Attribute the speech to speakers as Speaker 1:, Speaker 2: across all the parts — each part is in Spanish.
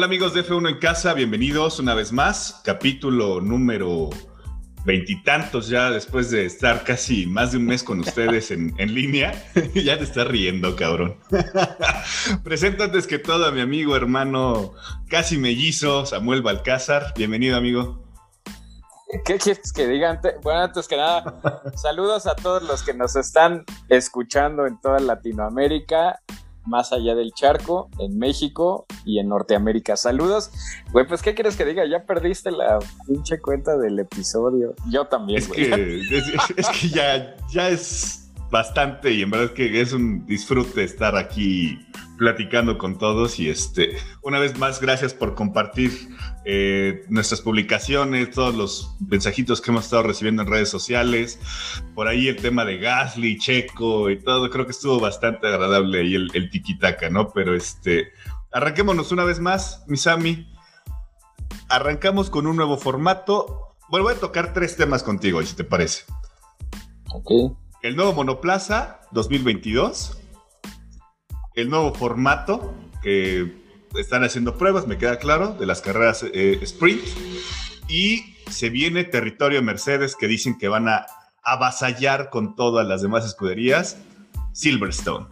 Speaker 1: Hola amigos de F1 en casa, bienvenidos una vez más, capítulo número veintitantos ya después de estar casi más de un mes con ustedes en, línea. ya te estás riendo, cabrón. Presento antes que todo a mi amigo, hermano, casi mellizo, Samuel Balcázar. Bienvenido, amigo.
Speaker 2: ¿Qué quieres que diga? Bueno, antes que nada, saludos a todos los que nos están escuchando en toda Latinoamérica más allá del charco, en México y en Norteamérica. Saludos. Güey, pues, ¿qué quieres que diga? Ya perdiste la pinche cuenta del episodio. Yo también,
Speaker 1: es Que, es, que ya, ya es bastante y en verdad que es un disfrute estar aquí platicando con todos y este, una vez más, gracias por compartir eh, nuestras publicaciones, todos los mensajitos que hemos estado recibiendo en redes sociales, por ahí el tema de Gasly, Checo y todo, creo que estuvo bastante agradable ahí el, el tiquitaca, ¿no? Pero este, arranquémonos una vez más, Misami. Arrancamos con un nuevo formato. Bueno, voy a tocar tres temas contigo, si te parece.
Speaker 2: Ok.
Speaker 1: El nuevo Monoplaza 2022 el nuevo formato que están haciendo pruebas, me queda claro, de las carreras eh, sprint. Y se viene territorio Mercedes que dicen que van a avasallar con todas las demás escuderías Silverstone.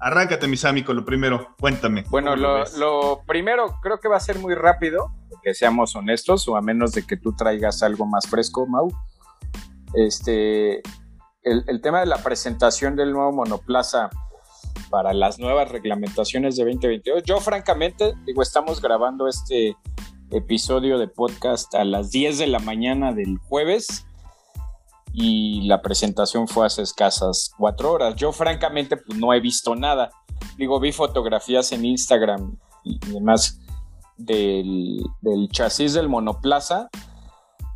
Speaker 1: Arráncate, Misami, con lo primero. Cuéntame.
Speaker 2: Bueno, lo, primero creo que va a ser muy rápido, que seamos honestos, o a menos de que tú traigas algo más fresco, Mau. Este, el, tema de la presentación del nuevo monoplaza para las nuevas reglamentaciones de 2022. Yo francamente, digo, estamos grabando este episodio de podcast a las 10 de la mañana del jueves y la presentación fue hace escasas cuatro horas. Yo francamente pues no he visto nada. Digo, vi fotografías en Instagram y demás del chasis del monoplaza,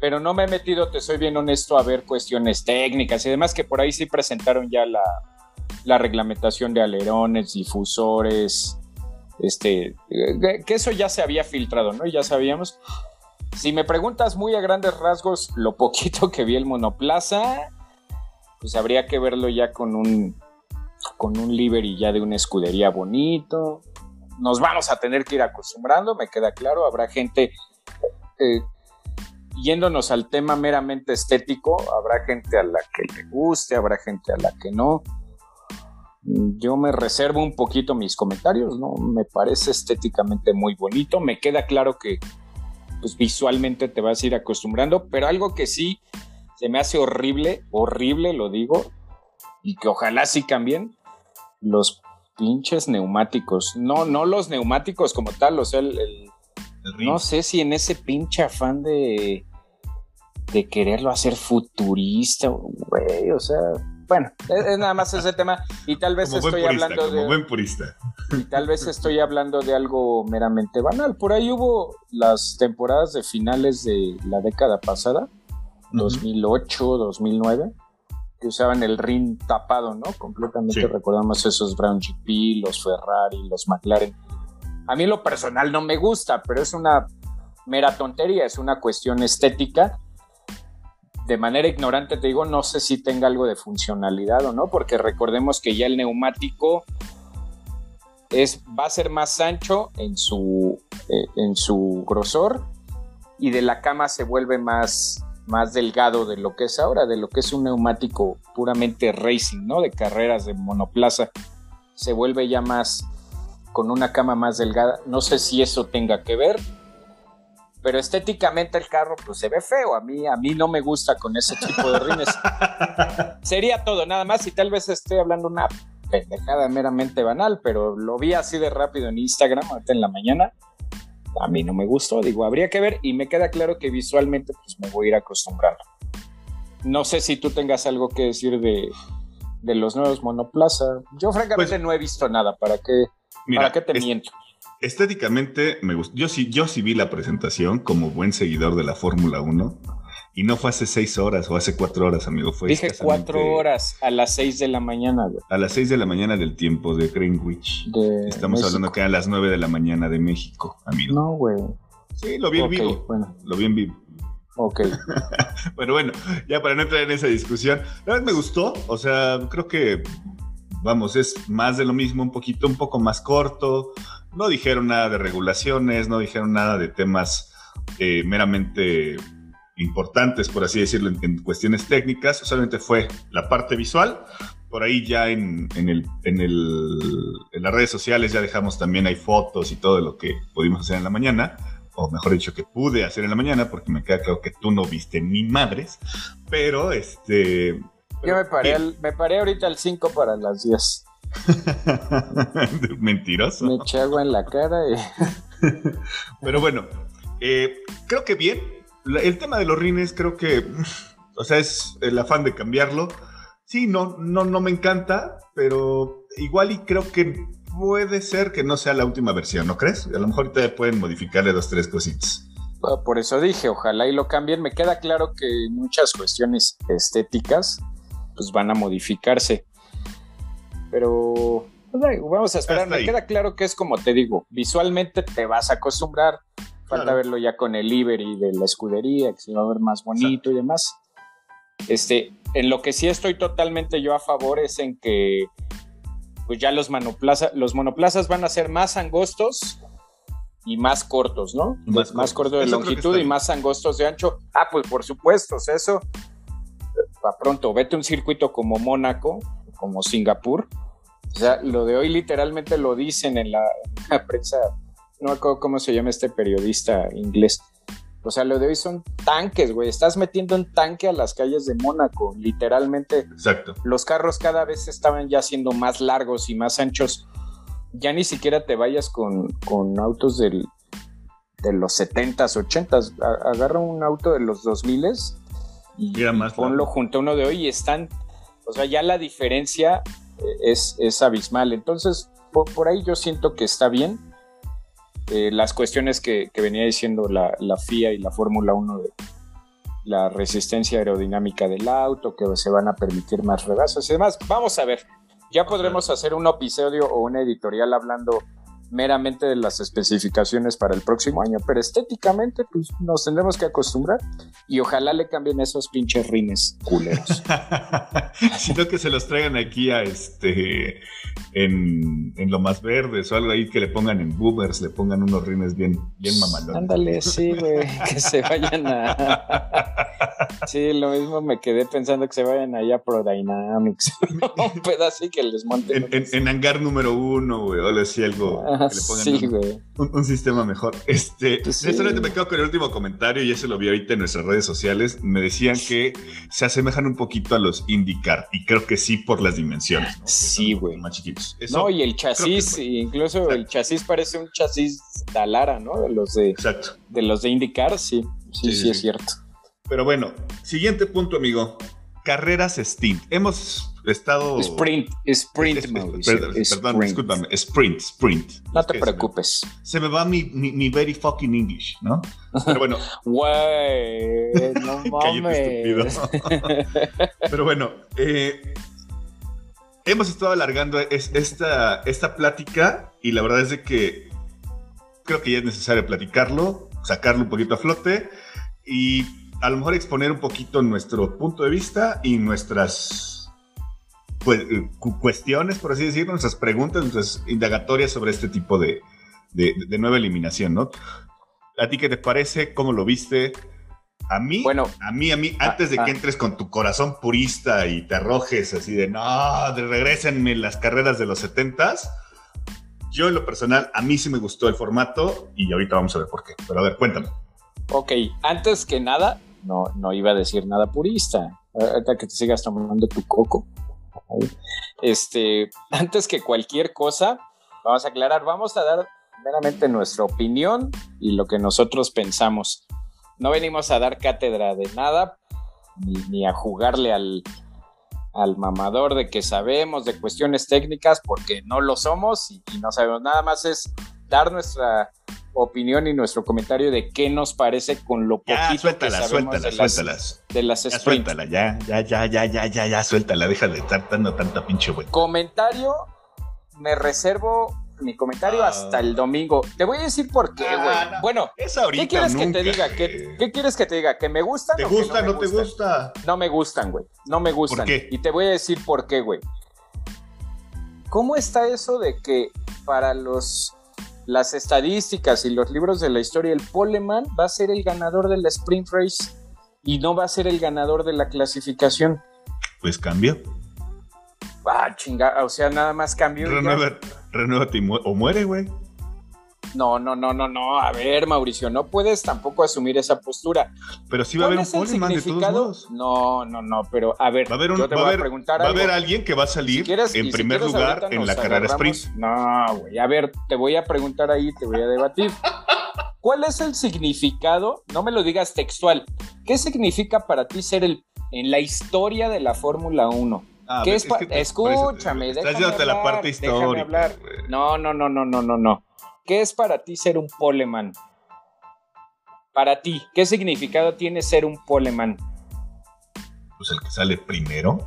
Speaker 2: pero no me he metido, te soy bien honesto, a ver cuestiones técnicas y demás que por ahí sí presentaron ya la, la reglamentación de alerones, difusores, este, que eso ya se había filtrado, ¿no? Ya sabíamos. Si me preguntas muy a grandes rasgos, lo poquito que vi el monoplaza, pues habría que verlo ya con un, con un livery ya de una escudería bonito. Nos vamos a tener que ir acostumbrando, me queda claro. Habrá gente eh, yéndonos al tema meramente estético, habrá gente a la que le guste, habrá gente a la que no. Yo me reservo un poquito mis comentarios, ¿no? Me parece estéticamente muy bonito, me queda claro que pues visualmente te vas a ir acostumbrando, pero algo que sí se me hace horrible, horrible lo digo, y que ojalá sí cambien, los pinches neumáticos, no, no los neumáticos como tal, o sea, el, no sé si en ese pinche afán de, de quererlo hacer futurista, güey, o sea, bueno, es, nada más ese tema. Y tal vez estoy hablando
Speaker 1: de. buen purista.
Speaker 2: Y tal vez estoy hablando de algo meramente banal. Por ahí hubo las temporadas de finales de la década pasada, 2008, 2009, que usaban el ring tapado, ¿no? Completamente recordamos esos Brown GP, los Ferrari, los McLaren. A mí lo personal no me gusta, pero es una mera tontería, es una cuestión estética de manera ignorante te digo, no sé si tenga algo de funcionalidad o no, porque recordemos que ya el neumático es, va a ser más ancho en su, eh, en su grosor y de la cama se vuelve más, más delgado de lo que es ahora, de lo que es un neumático puramente racing, ¿no? De carreras de monoplaza. Se vuelve ya más con una cama más delgada. No sé si eso tenga que ver pero estéticamente el carro pues se ve feo. A mí, a mí no me gusta con ese tipo de rines. Sería todo, nada más. Y tal vez estoy hablando una pendejada meramente banal, pero lo vi así de rápido en Instagram ahorita en la mañana. A mí no me gustó, digo, habría que ver y me queda claro que visualmente pues me voy a ir acostumbrando. No sé si tú tengas algo que decir de, de los nuevos monoplaza. Yo francamente pues no he visto nada, ¿para qué, ¿para qué te miento?
Speaker 1: Estéticamente me gustó. Yo sí, yo sí vi la presentación como buen seguidor de la Fórmula 1. Y no fue hace seis horas o hace cuatro horas, amigo. Fue
Speaker 2: Dije cuatro horas a las seis de la mañana,
Speaker 1: A las seis de la mañana del tiempo de Greenwich. Estamos hablando que a las nueve de la mañana de México, amigo.
Speaker 2: No, güey.
Speaker 1: Sí, lo vi en vivo. Bueno. Lo vi en vivo.
Speaker 2: Ok.
Speaker 1: bueno, bueno, ya para no entrar en esa discusión, la verdad me gustó. O sea, creo que, vamos, es más de lo mismo, un poquito, un poco más corto no dijeron nada de regulaciones, no dijeron nada de temas eh, meramente importantes, por así decirlo, en, cuestiones técnicas, solamente fue la parte visual. Por ahí ya en, el, en, el, en las redes sociales ya dejamos también, hay fotos y todo lo que pudimos hacer en la mañana, o mejor dicho, que pude hacer en la mañana, porque me queda claro que tú no viste ni madres, pero este...
Speaker 2: Yo me paré, me paré ahorita al 5 para las 10.
Speaker 1: Mentiroso.
Speaker 2: Me eché agua en la cara.
Speaker 1: pero bueno, eh, creo que bien, el tema de los rines creo que, o sea, es el afán de cambiarlo. Sí, no, no, no me encanta, pero igual y creo que puede ser que no sea la última versión, ¿no crees? A lo mejor te pueden modificarle dos, tres cositas.
Speaker 2: Ah, por eso dije, ojalá y lo cambien. Me queda claro que muchas cuestiones estéticas pues van a modificarse. Pero pues, vamos a esperar. Me queda claro que es como te digo, visualmente te vas a acostumbrar. Falta verlo ya con el livery de la escudería, que se va a ver más bonito y demás. Este, en lo que sí estoy totalmente yo a favor es en que pues ya los monoplazas, los monoplazas van a ser más angostos y más cortos, ¿no? Más, más cortos de longitud y más angostos de ancho. Ah, pues por supuesto, eso para pronto, vete a un circuito como Mónaco, como Singapur. O sea, lo de hoy literalmente lo dicen en la prensa no me acuerdo cómo se llama este periodista inglés. O sea, lo de hoy son tanques, güey. Estás metiendo un tanque a las calles de Mónaco, literalmente.
Speaker 1: Exacto.
Speaker 2: Los carros cada vez estaban ya siendo más largos y más anchos. Ya ni siquiera te vayas con, autos de los 70s, 80s. Agarra un auto de los 2000s y, ponlo junto a uno de hoy y están. O sea, ya la diferencia eh, es, es abismal. Entonces, por ahí yo siento que está bien eh, las cuestiones que, venía diciendo la, FIA y la Fórmula 1 de la resistencia aerodinámica del auto, que se van a permitir más rebasas y demás. Vamos a ver, ya podremos hacer un episodio o una editorial hablando meramente de las especificaciones para el próximo año, pero estéticamente pues nos tendremos que acostumbrar y ojalá le cambien esos pinches rines culeros.
Speaker 1: Sino que se los traigan aquí a este en, lo más verdes o algo ahí que le pongan en boomers, le pongan unos rines bien, bien mamalones.
Speaker 2: Ándale, sí, güey, que se vayan a... Sí, lo mismo me quedé pensando que se vayan allá a Pro Dynamics. un pedazo que les monten.
Speaker 1: En, hangar número uno, güey, o algo. Ah, sí, güey. Un, sistema mejor. Este, pues solamente me quedo con el último comentario y ese lo vi ahorita en nuestras redes sociales. Me decían que se asemejan un poquito a los IndyCar y creo que sí por las dimensiones.
Speaker 2: Sí, güey. Más chiquitos. no, y el chasis, incluso el chasis parece un chasis Dalara, ¿no? De los de,
Speaker 1: Exacto.
Speaker 2: de los de IndyCar, sí, sí, sí, es cierto.
Speaker 1: Pero bueno, siguiente punto, amigo. Carreras Stint. Hemos estado.
Speaker 2: Sprint, sprint,
Speaker 1: Perdón, discúlpame. Sprint, sprint.
Speaker 2: No te preocupes.
Speaker 1: Se me, va mi, mi, very fucking English, ¿no? Pero bueno.
Speaker 2: Güey, no mames.
Speaker 1: Pero bueno, eh, hemos estado alargando esta, esta plática y la verdad es de que creo que ya es necesario platicarlo, sacarlo un poquito a flote y a lo mejor exponer un poquito nuestro punto de vista y nuestras pues, eh, cuestiones, por así decirlo, nuestras preguntas, nuestras indagatorias sobre este tipo de, nueva eliminación, ¿no? ¿A ti qué te parece? ¿Cómo lo viste? A mí, bueno, a mí, a mí, antes de que ah. entres con tu corazón purista y te arrojes así de no, de regresenme las carreras de los 70s, yo en lo personal, a mí sí me gustó el formato y ahorita vamos a ver por qué. Pero a ver, cuéntame.
Speaker 2: Ok, antes que nada, no, no iba a decir nada purista. Ahorita que te sigas tomando tu coco. Este, antes que cualquier cosa, vamos a aclarar, vamos a dar meramente nuestra opinión y lo que nosotros pensamos. No venimos a dar cátedra de nada, ni, a jugarle al, al mamador de que sabemos de cuestiones técnicas, porque no lo somos y no sabemos. Nada más es dar nuestra opinión y nuestro comentario de qué nos parece con lo poquito que sabemos de las, de las
Speaker 1: ya, Suéltala, ya, ya, ya, ya, ya, ya, ya, suéltala, deja de estar dando tanta pinche güey.
Speaker 2: Comentario, me reservo mi comentario ah. hasta el domingo. Te voy a decir por qué, güey. Ah, bueno, ¿qué quieres que te diga? ¿Qué, quieres que te diga? ¿Que me gustan?
Speaker 1: ¿Te gusta, no, no te gusta?
Speaker 2: No me gustan, güey. No me gustan. ¿Por qué? Y te voy a decir por qué, güey. ¿Cómo está eso de que para los las estadísticas y los libros de la historia, el poleman va a ser el ganador de la sprint race y no va a ser el ganador de la clasificación.
Speaker 1: Pues cambia.
Speaker 2: Ah, chinga, o sea, nada más cambio.
Speaker 1: Renueva, renuévate o muere, güey.
Speaker 2: No, no, no, no, no. A ver, Mauricio, no puedes tampoco asumir esa postura.
Speaker 1: Pero sí va a haber un poleman de todos modos.
Speaker 2: No, no, no, pero a ver,
Speaker 1: va a haber un, yo te voy a, preguntar Va a haber alguien que va a salir en primer lugar en la carrera sprint.
Speaker 2: No, güey, a ver, te voy a preguntar ahí, te voy a debatir. ¿Cuál es el significado? No me lo digas textual. ¿Qué significa para ti ser el en la historia de la Fórmula 1? Ah, ¿Qué es, Escúchame,
Speaker 1: Estás yéndote la parte histórica.
Speaker 2: No, no, no, no, no, no, no. ¿Qué es para ti ser un poleman? Para ti, ¿qué significado tiene ser un poleman?
Speaker 1: Pues el que sale primero.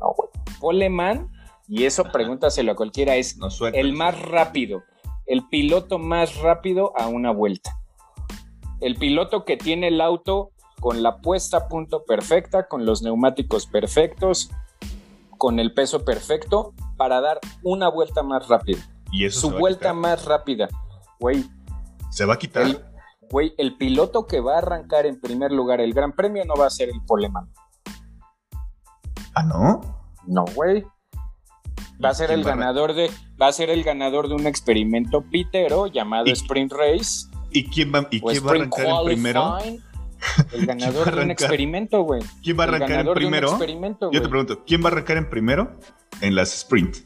Speaker 2: No, güey. Poleman, y eso pregúntaselo a cualquiera, es el más rápido, el piloto más rápido a una vuelta. El piloto que tiene el auto con la puesta a punto perfecta, con los neumáticos perfectos, con el peso perfecto, para dar una vuelta más rápido.
Speaker 1: Y
Speaker 2: su vuelta más rápida. Güey.
Speaker 1: ¿Se va a quitar?
Speaker 2: Güey, el, piloto que va a arrancar en primer lugar el Gran Premio no va a ser el Poleman.
Speaker 1: ¿Ah, no?
Speaker 2: No, güey. Va a ser el ganador de. Va a ser el ganador de un experimento pitero llamado Sprint Race.
Speaker 1: ¿Y quién va, y quién va a arrancar en primero?
Speaker 2: El ganador de un experimento, güey.
Speaker 1: ¿Quién va a arrancar en primero? Yo te pregunto, ¿quién va a arrancar en primero en las sprint?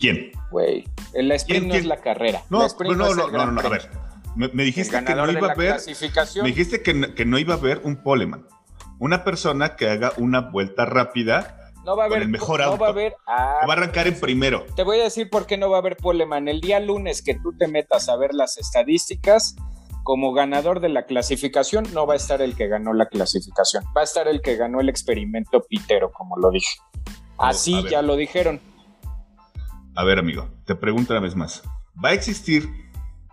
Speaker 1: ¿Quién?
Speaker 2: Güey, la sprint no es la carrera.
Speaker 1: No, no, no, no, no, a ver. Me, dijiste que no iba a haber. Me dijiste que, que, no iba a haber un poleman. Una persona que haga una vuelta rápida no va a haber, con el mejor auto.
Speaker 2: Va a, haber,
Speaker 1: ah, va a arrancar en primero.
Speaker 2: Te voy a decir por qué no va a haber poleman. El día lunes que tú te metas a ver las estadísticas, como ganador de la clasificación no va a estar el que ganó la clasificación, va a estar el que ganó el experimento pitero, como lo dije. Así ya lo dijeron.
Speaker 1: A ver, amigo, te pregunto una vez más. ¿Va a existir,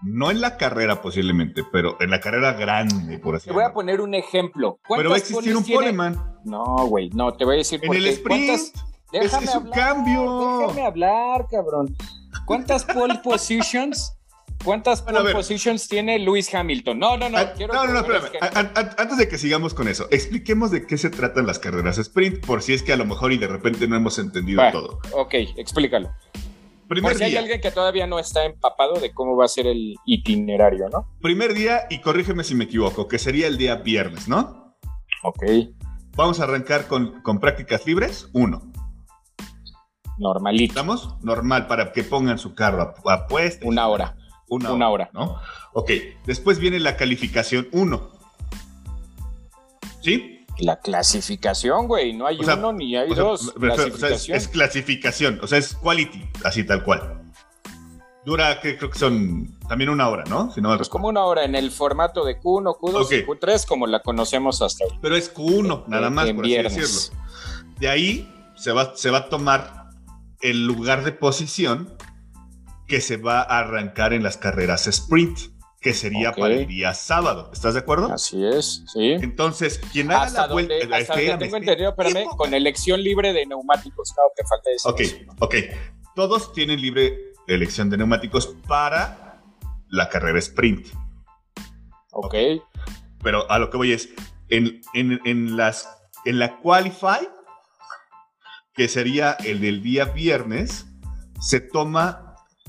Speaker 1: no en la carrera posiblemente, pero en la carrera grande, por así
Speaker 2: decirlo? Te voy a poner un ejemplo.
Speaker 1: Pero va a existir un poleman.
Speaker 2: No, güey, no, te voy a decir
Speaker 1: En el sprint. Déjame es, un cambio.
Speaker 2: Déjame hablar, cabrón. ¿Cuántas pole positions ¿Cuántas pole positions tiene Lewis Hamilton? No, no, no.
Speaker 1: Ah, no, no, no, espérame. Antes de que sigamos con eso, expliquemos de qué se tratan las carreras sprint, por si es que a lo mejor y de repente no hemos entendido todo.
Speaker 2: Ok, explícalo. Primer si hay alguien que todavía no está empapado de cómo va a ser el itinerario, ¿no?
Speaker 1: Primer día, y corrígeme si me equivoco, que sería el día viernes, ¿no?
Speaker 2: Ok.
Speaker 1: Vamos a arrancar con, con prácticas libres, uno.
Speaker 2: Normalito.
Speaker 1: ¿Estamos? Normal, para que pongan su carro a, puesta.
Speaker 2: Una hora. Una, hora,
Speaker 1: ¿no? Ok, después viene la calificación 1. ¿Sí?
Speaker 2: La clasificación, güey, no hay uno ni hay dos.
Speaker 1: es, clasificación, o sea, es quality, así tal cual. Dura, que creo que son también una hora, ¿no?
Speaker 2: Si no pues como una hora en el formato de Q1, Q2 y Q3, como la conocemos hasta hoy.
Speaker 1: Pero es Q1, nada más, por así decirlo. De ahí se va, se va a tomar el lugar de posición que se va a arrancar en las carreras sprint, que sería para el día sábado. ¿Estás de acuerdo?
Speaker 2: Así es, sí.
Speaker 1: Entonces, quien haga la vuelta.
Speaker 2: Hasta tengo entendido, espérame, con elección libre de neumáticos, claro que falta eso.
Speaker 1: Ok, ok. Todos tienen libre elección de neumáticos para la carrera sprint.
Speaker 2: Ok.
Speaker 1: Pero a lo que voy es, en, en, las, en la Qualify, que sería el del día viernes, se toma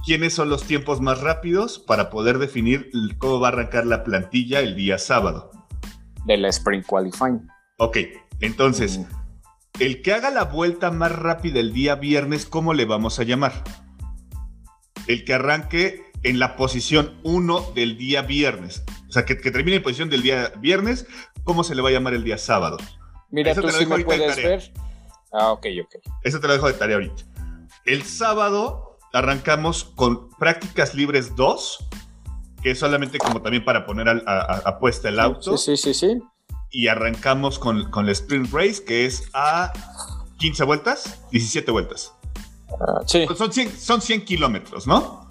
Speaker 1: quiénes son los tiempos más rápidos para poder definir cómo va a arrancar la plantilla el día sábado.
Speaker 2: De la Spring Qualifying.
Speaker 1: Ok, entonces, mm. el que haga la vuelta más rápida el día viernes, ¿cómo le vamos a llamar? El que arranque en la posición 1 del día viernes. O sea, que, termine en posición del día viernes, ¿cómo se le va a llamar el día sábado?
Speaker 2: Mira, tú sí me puedes ver. Ah, ok, ok.
Speaker 1: Eso te lo dejo de tarea ahorita. El sábado arrancamos con prácticas libres 2, que es solamente como también para poner a, puesta el auto.
Speaker 2: Sí, sí, sí,
Speaker 1: Y arrancamos con, con el sprint race, que es a 15 vueltas, 17 vueltas.
Speaker 2: Ah, sí.
Speaker 1: Son 100, son 100 kilómetros, ¿no?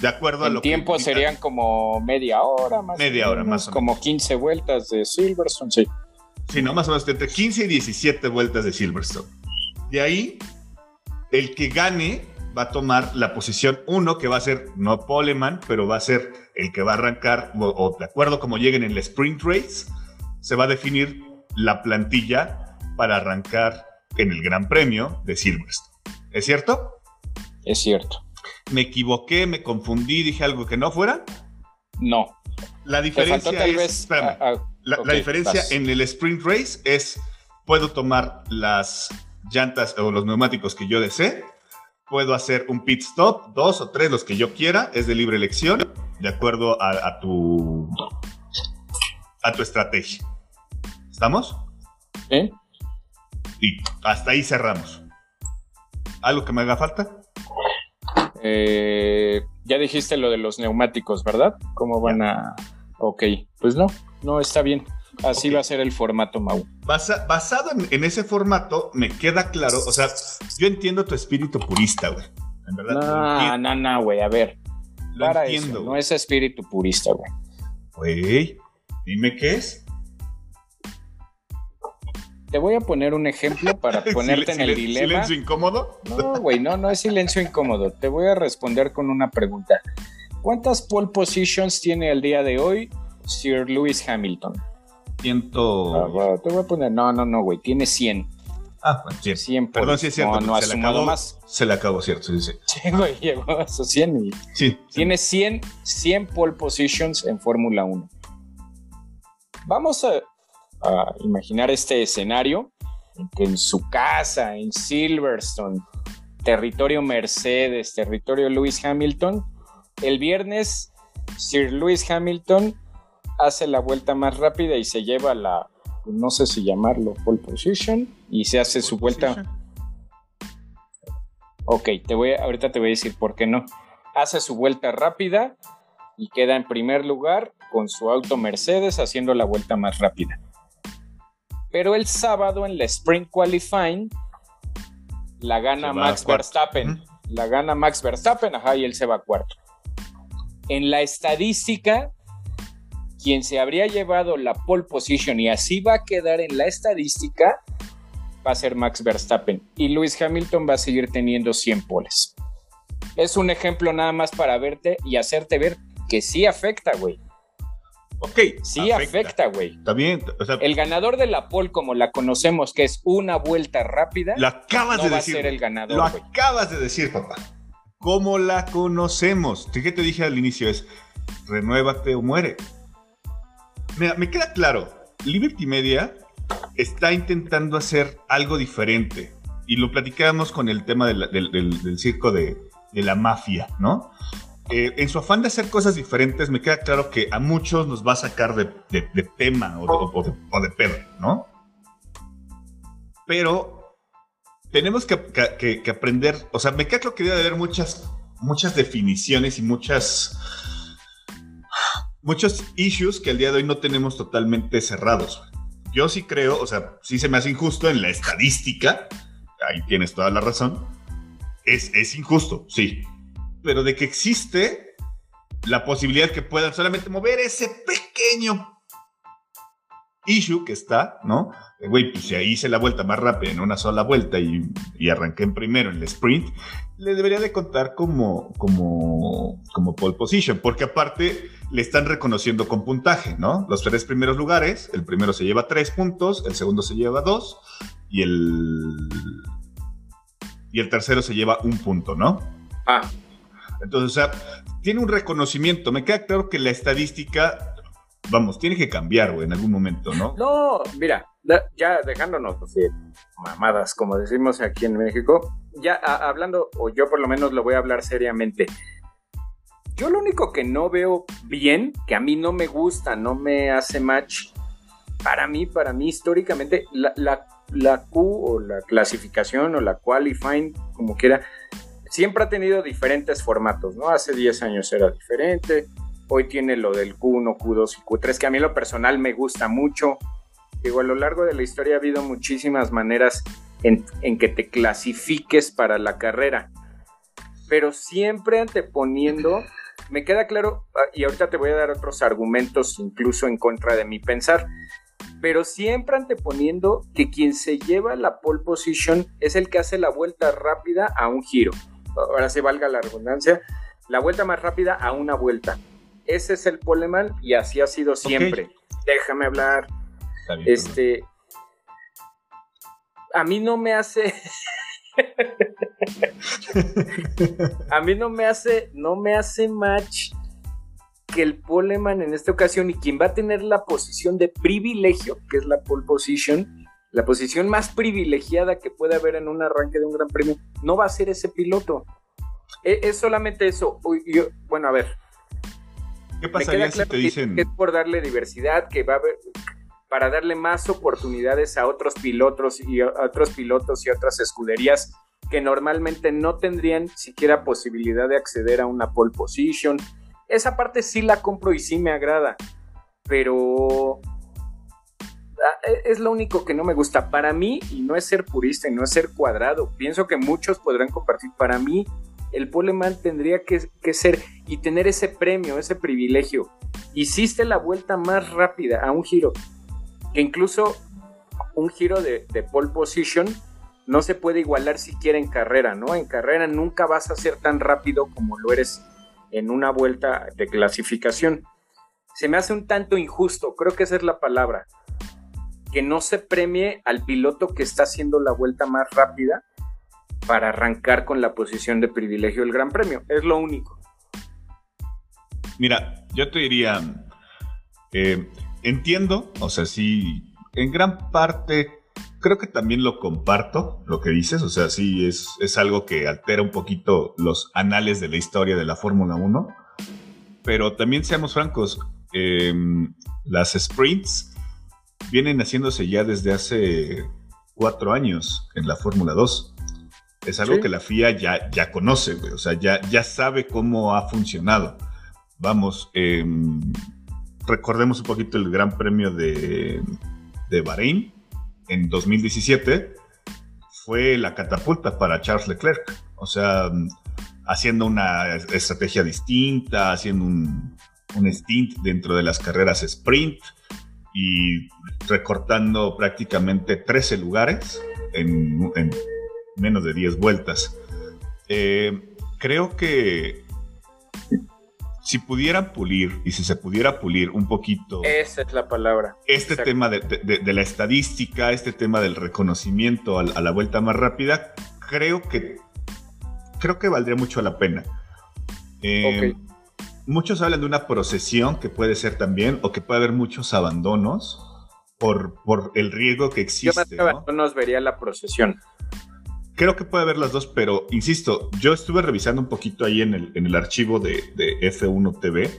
Speaker 1: De acuerdo a lo
Speaker 2: tiempo serían como media hora más
Speaker 1: Media hora más o
Speaker 2: menos. Como 15 vueltas de Silverstone, sí.
Speaker 1: Sí, no, más o menos entre 15 y 17 vueltas de Silverstone. De ahí, el que gane va a tomar la posición 1, que va a ser no Poleman, pero va a ser el que va a arrancar, o, de acuerdo como lleguen en el sprint race, se va a definir la plantilla para arrancar en el Gran Premio de Silverstone. ¿Es cierto?
Speaker 2: Es cierto.
Speaker 1: ¿Me equivoqué, me confundí, dije algo que no fuera?
Speaker 2: No.
Speaker 1: La diferencia es, la, diferencia en el sprint race es, puedo tomar las llantas o los neumáticos que yo desee, puedo hacer un pit stop, dos o tres, los que yo quiera, es de libre elección, de acuerdo a, tu a tu estrategia. ¿Estamos?
Speaker 2: ¿Eh?
Speaker 1: Y hasta ahí cerramos. ¿Algo que me haga falta?
Speaker 2: Eh, ya dijiste lo de los neumáticos, ¿verdad? ¿Cómo van a...? Ok, pues no, no está bien. Así va a ser el formato Mau.
Speaker 1: basado en, ese formato, me queda claro, o sea, yo entiendo tu espíritu purista, güey. En
Speaker 2: verdad. No, no, no, güey, a ver. Lo para entiendo. no es espíritu purista, güey.
Speaker 1: Güey, dime qué es.
Speaker 2: Te voy a poner un ejemplo para ponerte en el dilema.
Speaker 1: ¿Silencio incómodo?
Speaker 2: No, güey, no, no es silencio incómodo. Te voy a responder con una pregunta. ¿Cuántas pole positions tiene el día de hoy Sir Lewis Hamilton?
Speaker 1: Ciento...
Speaker 2: Ah, te voy a poner, no, no, no, güey, tiene 100.
Speaker 1: Ah, bueno, 100.
Speaker 2: 100
Speaker 1: Perdón, sí es cierto.
Speaker 2: No, no se, le acabó,
Speaker 1: más. se le acabó, cierto, sí, sí.
Speaker 2: Sí, güey, llegó a esos 100 y...
Speaker 1: Sí.
Speaker 2: Tiene 100, 100 pole positions en Fórmula 1. Vamos a, a imaginar este escenario en que en su casa, en Silverstone, territorio Mercedes, territorio Lewis Hamilton, el viernes Sir Lewis Hamilton hace la vuelta más rápida y se lleva la, no sé si llamarlo pole position, y se hace su vuelta. Ok, te voy ahorita te voy a decir por qué no. Hace su vuelta rápida y queda en primer lugar con su auto Mercedes haciendo la vuelta más rápida. Pero el sábado en la Sprint Qualifying la gana Max Verstappen. La gana Max Verstappen, ajá, y él se va cuarto. En la estadística, quien se habría llevado la pole position y así va a quedar en la estadística va a ser Max Verstappen y Lewis Hamilton va a seguir teniendo 100 poles. Es un ejemplo nada más para verte y hacerte ver que sí afecta, güey.
Speaker 1: Ok.
Speaker 2: Sí afecta, güey.
Speaker 1: Está bien.
Speaker 2: el ganador de la pole, como la conocemos, que es una vuelta rápida,
Speaker 1: lo acabas de
Speaker 2: va
Speaker 1: decir.
Speaker 2: A ser el ganador,
Speaker 1: lo acabas de decir, papá. ¿Cómo la conocemos? ¿Qué te dije al inicio? Es renuévate o muere. Mira, me queda claro. Liberty Media está intentando hacer algo diferente. Y lo platicábamos con el tema del, circo de, la mafia, ¿no? Eh, en su afán de hacer cosas diferentes, me queda claro que a muchos nos va a sacar de, tema o, de, pedo, ¿no? Pero tenemos que, aprender, o sea, me queda claro que debe haber muchas, muchas definiciones y muchas, muchos issues que al día de hoy no tenemos totalmente cerrados. Yo sí creo, o sea, sí se me hace injusto en la estadística, ahí tienes toda la razón, es, es injusto, sí, pero de que existe la posibilidad que puedan solamente mover ese pequeño issue que está, ¿no? Güey, pues si ahí hice la vuelta más rápida en una sola vuelta y, arranqué en primero en el sprint, le debería de contar como, como, como pole position, porque aparte le están reconociendo con puntaje, ¿no? Los tres primeros lugares, el primero se lleva tres puntos, el segundo se lleva dos y el, y el tercero se lleva un punto, ¿no?
Speaker 2: Ah,
Speaker 1: entonces, o sea, tiene un reconocimiento. Me queda claro que la estadística, vamos, tiene que cambiar, güey, en algún momento, ¿no?
Speaker 2: No, mira, ya dejándonos mamadas, como decimos aquí en México, ya hablando, o yo por lo menos lo voy a hablar seriamente. Yo lo único que no veo bien, que a mí no me gusta, no me hace match, para mí, para mí históricamente, la, la, la Q o la clasificación o la qualifying, como quiera, siempre ha tenido diferentes formatos, ¿no? Hace 10 años era diferente, hoy tiene lo del Q1, Q2 y Q3, que a mí lo personal me gusta mucho. Digo, a lo largo de la historia ha habido muchísimas maneras en, que te clasifiques para la carrera, pero siempre anteponiendo, me queda claro, ah, y ahorita te voy a dar otros argumentos incluso en contra de mi pensar, pero siempre anteponiendo que quien se lleva la pole position es el que hace la vuelta rápida a un giro. ahora sí valga la redundancia, la vuelta más rápida a una vuelta. Ese es el poleman y así ha sido siempre. Déjame hablar. este, a mí no me hace a mí no me hace, no me hace match que el poleman en esta ocasión y quien va a tener la posición de privilegio, que es la pole position, la posición más privilegiada que puede haber en un arranque de un gran premio, no va a ser ese piloto. E, es, solamente eso. bueno, a ver.
Speaker 1: ¿Qué pasaría si te dicen?
Speaker 2: Que es por darle diversidad, que va a haber, para darle más oportunidades a otros pilotos y a otros pilotos y otras escuderías que normalmente no tendrían siquiera posibilidad de acceder a una pole position. Esa parte sí la compro y sí me agrada, pero ah, e, es lo único que no me gusta. Para mí, y no es ser purista y no es ser cuadrado, pienso que muchos podrán compartir. Para mí, el poleman tendría que, ser y tener ese premio, ese privilegio. Hiciste la vuelta más rápida a un giro que incluso un giro de, pole position no se puede igualar siquiera en carrera, ¿no? En carrera nunca vas a ser tan rápido como lo eres en una vuelta de clasificación. Se me hace un tanto injusto, creo que esa es la palabra, que no se premie al piloto que está haciendo la vuelta más rápida para arrancar con la posición de privilegio del Gran Premio. Es lo único.
Speaker 1: Mira, yo te diría, eh, entiendo, o sea, sí, en gran parte creo que también lo comparto, lo que dices, o sea, sí, es, es algo que altera un poquito los anales de la historia de la Fórmula 1, pero también seamos francos, em, las sprints vienen haciéndose ya desde hace cuatro años en la Fórmula 2. Es algo que la FIA ya, ya conoce, o sea, ya, ya sabe cómo ha funcionado. Vamos, eh, recordemos un poquito el Gran Premio de, de Bahrein en 2017, fue la catapulta para Charles Leclerc. O sea, haciendo una estrategia distinta, haciendo un, un stint dentro de las carreras sprint y recortando prácticamente 13 lugares en, menos de 10 vueltas. Eh, creo que si pudieran pulir y si se pudiera pulir un poquito.
Speaker 2: Esa es la palabra.
Speaker 1: Este tema de, la estadística, este tema del reconocimiento a, la vuelta más rápida, creo que creo que valdría mucho la pena. Eh, muchos hablan de una procesión que puede ser también, o que puede haber muchos abandonos por, por el riesgo que existe. Yo
Speaker 2: más abandonos vería la procesión.
Speaker 1: Creo que puede haber las dos, pero insisto, yo estuve revisando un poquito ahí en el, en el archivo de, F1 TV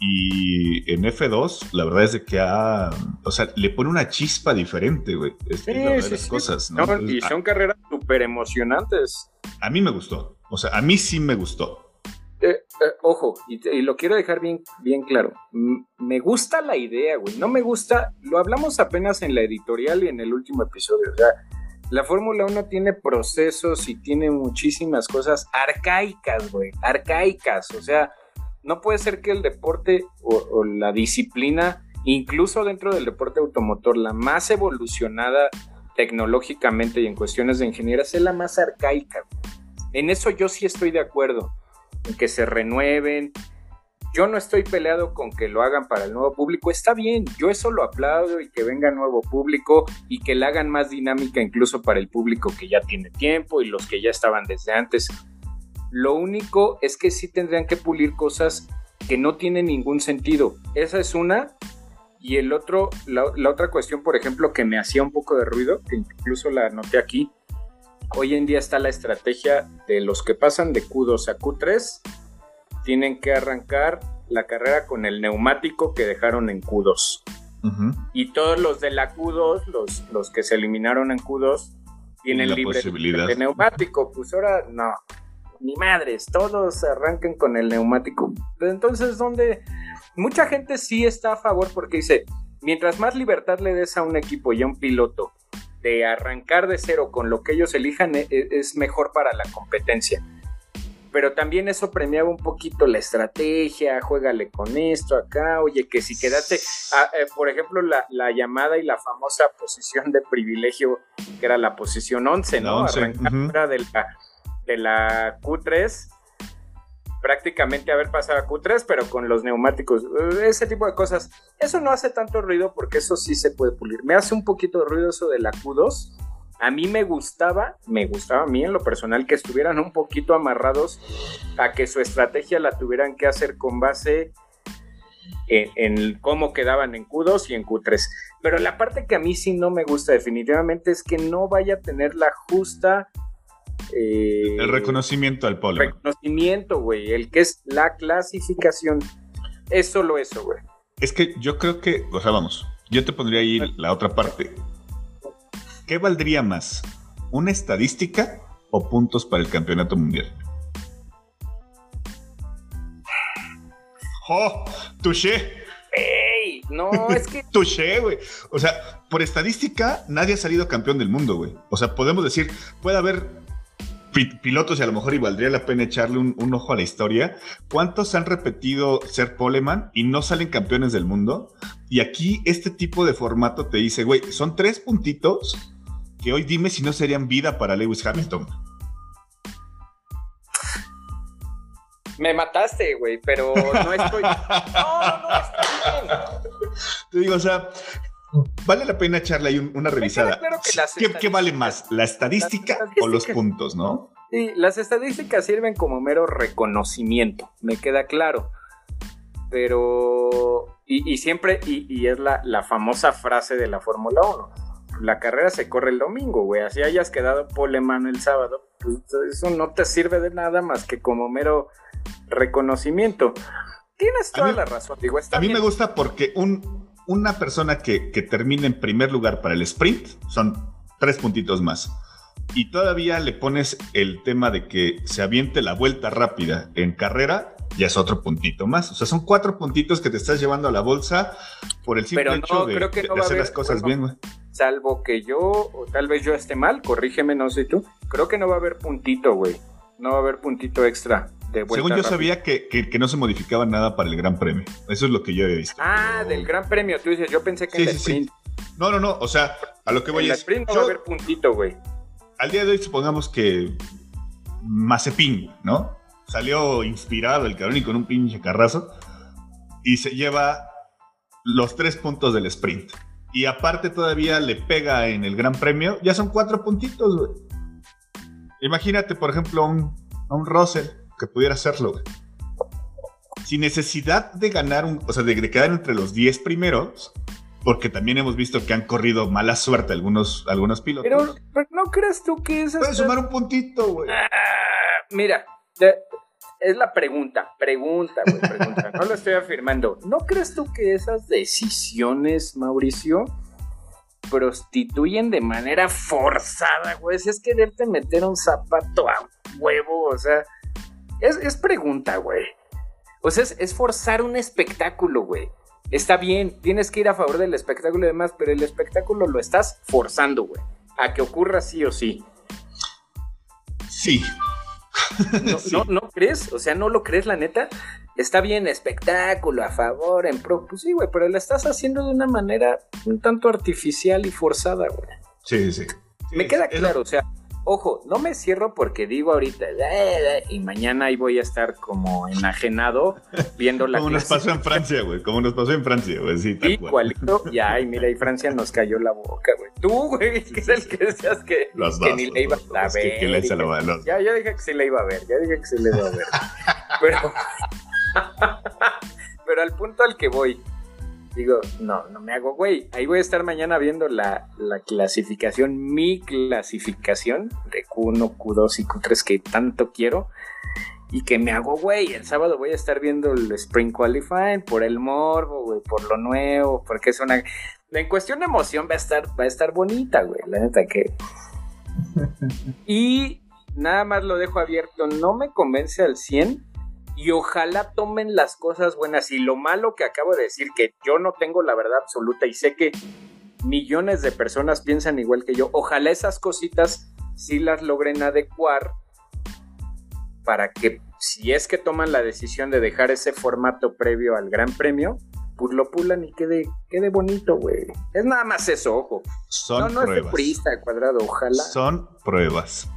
Speaker 1: y en F2 la verdad es de que ha, o sea, le pone una chispa diferente, güey. Es, sí, las cosas, ¿no?
Speaker 2: y son carreras súper emocionantes.
Speaker 1: A mí me gustó, o sea, a mí sí me gustó.
Speaker 2: Eh, eh, ojo, y, y, lo quiero dejar bien, bien claro. me gusta la idea, güey. No me gusta, lo hablamos apenas en la editorial y en el último episodio. O sea, la Fórmula 1 tiene procesos y tiene muchísimas cosas arcaicas, güey, arcaicas. O sea, no puede ser que el deporte o, la disciplina, incluso dentro del deporte automotor, la más evolucionada tecnológicamente y en cuestiones de ingeniería, sea la más arcaica. En eso yo sí estoy de acuerdo, en que se renueven, yo no estoy peleado con que lo hagan para el nuevo público, está bien, yo eso lo aplaudo y que venga nuevo público y que la hagan más dinámica incluso para el público que ya tiene tiempo y los que ya estaban desde antes. Lo único es que sí tendrían que pulir cosas que no tienen ningún sentido. Esa es una. Y el otro, la, la otra cuestión, por ejemplo, que me hacía un poco de ruido, que incluso la anoté aquí, hoy en día está la estrategia de los que pasan de Q2 a Q3 tienen que arrancar la carrera con el neumático que dejaron en Q2. Y todos los de la Q2, los, los que se eliminaron en Q2, tienen libre de neumático. Pues ahora no, ni madres, todos arranquen con el neumático. Entonces, ¿dónde? Mucha gente sí está a favor porque dice, mientras más libertad le des a un equipo y a un piloto de arrancar de cero con lo que ellos elijan, e, e, es mejor para la competencia pero también eso premiaba un poquito la estrategia, juégale con esto acá, oye, que si quedaste, ah, eh, por ejemplo, la, llamada y la famosa posición de privilegio, que era la posición 11, ¿no? 11, de, la, de la Q3 prácticamente haber pasado a Q3, pero con los neumáticos, eh, ese tipo de cosas. Eso no hace tanto ruido porque eso sí se puede pulir. Me hace un poquito de ruido eso de la Q2. A mí me gustaba, me gustaba a mí en lo personal que estuvieran un poquito amarrados a que su estrategia la tuvieran que hacer con base en, en, cómo quedaban en Q2 y en Q3. Pero la parte que a mí sí no me gusta definitivamente es que no vaya a tener la justa
Speaker 1: eh, el reconocimiento al polo.
Speaker 2: Reconocimiento, güey. El que es la clasificación. Es solo eso, güey.
Speaker 1: Es que yo creo que, o sea, vamos, yo te pondría ahí la otra parte. ¿Qué valdría más? ¿Una estadística o puntos para el campeonato mundial? ¡Oh! ¡Touché!
Speaker 2: ¡Ey! No, es que.
Speaker 1: Touché, güey. O sea, por estadística, nadie ha salido campeón del mundo, güey. O sea, podemos decir, puede haber pilotos y a lo mejor y valdría la pena echarle un, ojo a la historia. ¿Cuántos han repetido ser poleman y no salen campeones del mundo? Y aquí este tipo de formato te dice, güey, son tres puntitos que hoy dime si no serían vida para Lewis Hamilton.
Speaker 2: Me mataste, güey, pero no estoy. no, no, estoy bien.
Speaker 1: Te digo, o sea, vale la pena echarle ahí una revisada. ¿Qué, vale más, la estadística o los puntos, no?
Speaker 2: Sí, las estadísticas sirven como mero reconocimiento, me queda claro. Pero, y, siempre, y, es la, la, famosa frase de la Fórmula 1, la carrera se corre el domingo, güey, así hayas quedado poleman el sábado, pues eso no te sirve de nada más que como mero reconocimiento. Tienes toda la razón, digo,
Speaker 1: A mí me gusta porque un, una persona que, termine en primer lugar para el sprint son tres puntitos más. Y todavía le pones el tema de que se aviente la vuelta rápida en carrera, ya es otro puntito más. O sea, son cuatro puntitos que te estás llevando a la bolsa por el simple hecho de, hacer las cosas bien, güey.
Speaker 2: Salvo que yo, o tal vez yo esté mal, corrígeme, no sé tú. Creo que no va a haber puntito, güey. No va a haber puntito extra.
Speaker 1: Según yo sabía que, no se modificaba nada para el Gran Premio. Eso es lo que yo he visto.
Speaker 2: Ah, del Gran Premio, tú dices, yo pensé que en el sprint.
Speaker 1: No, no, no, o sea, a lo que voy
Speaker 2: en el sprint no va a haber puntito, güey.
Speaker 1: Al día de hoy supongamos que Mazepin, ¿no? Salió inspirado el cabrón y con un pinche carrazo y se lleva los tres puntos del sprint. Y aparte todavía le pega en el Gran Premio, ya son cuatro puntitos, güey. Imagínate, por ejemplo, un, a un Russell que pudiera hacerlo, Sin necesidad de ganar, un, o sea, de, quedar entre los 10 primeros, porque también hemos visto que han corrido mala suerte algunos, algunos pilotos.
Speaker 2: Pero, no crees tú que es...
Speaker 1: Puedes sumar un puntito, güey. Ah,
Speaker 2: mira, es la pregunta, pregunta, güey, pregunta. no lo estoy afirmando. ¿No crees tú que esas decisiones, Mauricio, prostituyen de manera forzada, güey? Si es quererte meter un zapato a huevo, o sea, es, pregunta, güey. O sea, es, forzar un espectáculo, güey. Está bien, tienes que ir a favor del espectáculo y demás, pero el espectáculo lo estás forzando, güey. A que ocurra sí o sí.
Speaker 1: Sí.
Speaker 2: ¿No, ¿No, crees? O sea, ¿no lo crees, la neta? Está bien, espectáculo, a favor, en pro. Pues sí, güey, pero lo estás haciendo de una manera un tanto artificial y forzada, güey.
Speaker 1: Sí, sí.
Speaker 2: Me queda claro, o sea, Ojo, no me cierro porque digo ahorita y mañana ahí voy a estar como enajenado viendo la
Speaker 1: Como nos pasó en Francia, güey, como nos pasó en Francia, güey, sí,
Speaker 2: tal Igualito, ya, y mira, y Francia nos cayó la boca, güey. Tú, güey, que es el que decías que, que ni le iba a ver. Que, Ya, ya dije que sí le iba a ver, ya dije que sí le iba a ver. pero, pero al punto al que voy, digo, no, no me hago güey. Ahí voy a estar mañana viendo la, clasificación, mi clasificación de Q1, Q2 y Q3 que tanto quiero. Y que me hago güey. El sábado voy a estar viendo el Spring Qualifying por el morbo, güey, por lo nuevo, porque es una. En cuestión de emoción va a estar, va a estar bonita, güey. La neta que. y nada más lo dejo abierto. No me convence al 100 y ojalá tomen las cosas buenas y lo malo que acabo de decir, que yo no tengo la verdad absoluta y sé que millones de personas piensan igual que yo, ojalá esas cositas sí las logren adecuar para que si es que toman la decisión de dejar ese formato previo al Gran Premio, pues lo pulan y quede, quede bonito, güey. Es nada más eso, ojo.
Speaker 1: Son
Speaker 2: no, no
Speaker 1: pruebas.
Speaker 2: es cuadrado, ojalá.
Speaker 1: Son pruebas.